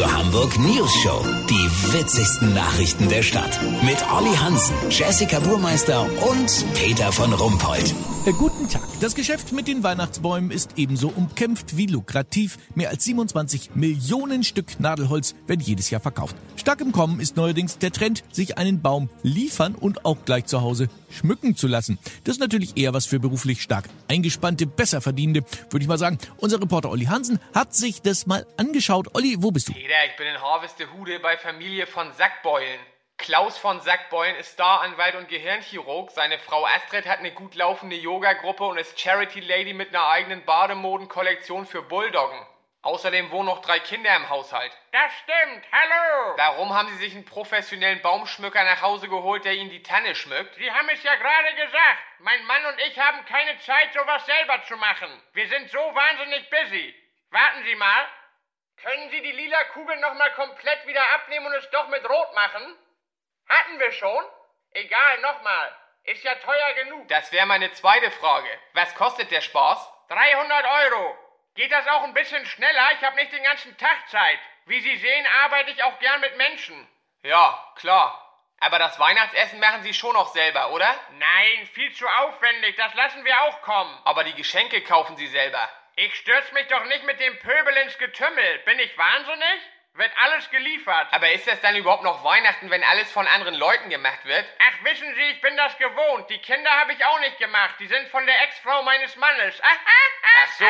Radio Hamburg News Show. Die witzigsten Nachrichten der Stadt. Mit Olli Hansen, Jessica Burmeister und Peter von Rumpold. Äh, guten Tag. Das Geschäft mit den Weihnachtsbäumen ist ebenso umkämpft wie lukrativ. Mehr als 27 Millionen Stück Nadelholz werden jedes Jahr verkauft. Stark im Kommen ist neuerdings der Trend, sich einen Baum liefern und auch gleich zu Hause schmücken zu lassen. Das ist natürlich eher was für beruflich stark eingespannte, besser verdienende, würde ich mal sagen. Unser Reporter Olli Hansen hat sich das mal angeschaut. Olli, wo bist du? Peter, ich bin in Harvestehude bei Familie von Sackbeulen. Klaus von Sackbeulen ist Staranwalt und Gehirnchirurg. Seine Frau Astrid hat eine gut laufende Yoga-Gruppe und ist Charity Lady mit einer eigenen Bademodenkollektion für Bulldoggen. Außerdem wohnen noch drei Kinder im Haushalt. Das stimmt, hallo! Warum haben Sie sich einen professionellen Baumschmücker nach Hause geholt, der Ihnen die Tanne schmückt? Sie haben es ja gerade gesagt. Mein Mann und ich haben keine Zeit, sowas selber zu machen. Wir sind so wahnsinnig busy. Warten Sie mal. Können Sie die lila Kugel nochmal komplett wieder abnehmen und es doch mit Rot machen? Hatten wir schon? Egal, nochmal. Ist ja teuer genug. Das wäre meine zweite Frage. Was kostet der Spaß? 300 Euro. Geht das auch ein bisschen schneller? Ich habe nicht den ganzen Tag Zeit. Wie Sie sehen, arbeite ich auch gern mit Menschen. Ja, klar. Aber das Weihnachtsessen machen Sie schon noch selber, oder? Nein, viel zu aufwendig. Das lassen wir auch kommen. Aber die Geschenke kaufen Sie selber. Ich stürz mich doch nicht mit dem Pöbel ins Getümmel. Bin ich wahnsinnig? Wird alles geliefert. Aber ist das dann überhaupt noch Weihnachten, wenn alles von anderen Leuten gemacht wird? Ach, wissen Sie, ich bin das gewohnt. Die Kinder habe ich auch nicht gemacht. Die sind von der Ex-Frau meines Mannes. Ach so.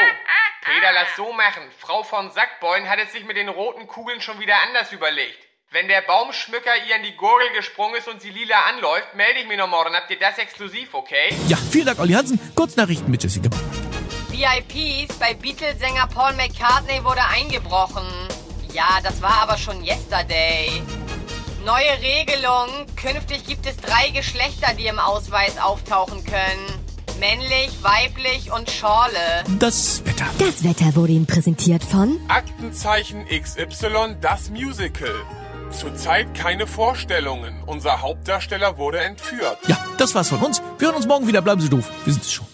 Peter, lass so machen. Frau von Sackbeun hat es sich mit den roten Kugeln schon wieder anders überlegt. Wenn der Baumschmücker ihr in die Gurgel gesprungen ist und sie lila anläuft, melde ich mich noch morgen. Habt ihr das exklusiv, okay? Ja, vielen Dank, Olli Hansen. Kurznachrichten mit Jessica. VIPs bei Beatles-Sänger Paul McCartney wurde eingebrochen. Ja, das war aber schon yesterday. Neue Regelung. Künftig gibt es drei Geschlechter, die im Ausweis auftauchen können. Männlich, weiblich und Schorle. Das Wetter. Das Wetter wurde Ihnen präsentiert von Aktenzeichen XY, das Musical. Zurzeit keine Vorstellungen. Unser Hauptdarsteller wurde entführt. Ja, das war's von uns. Wir hören uns morgen wieder. Bleiben Sie doof. Wir sind es schon.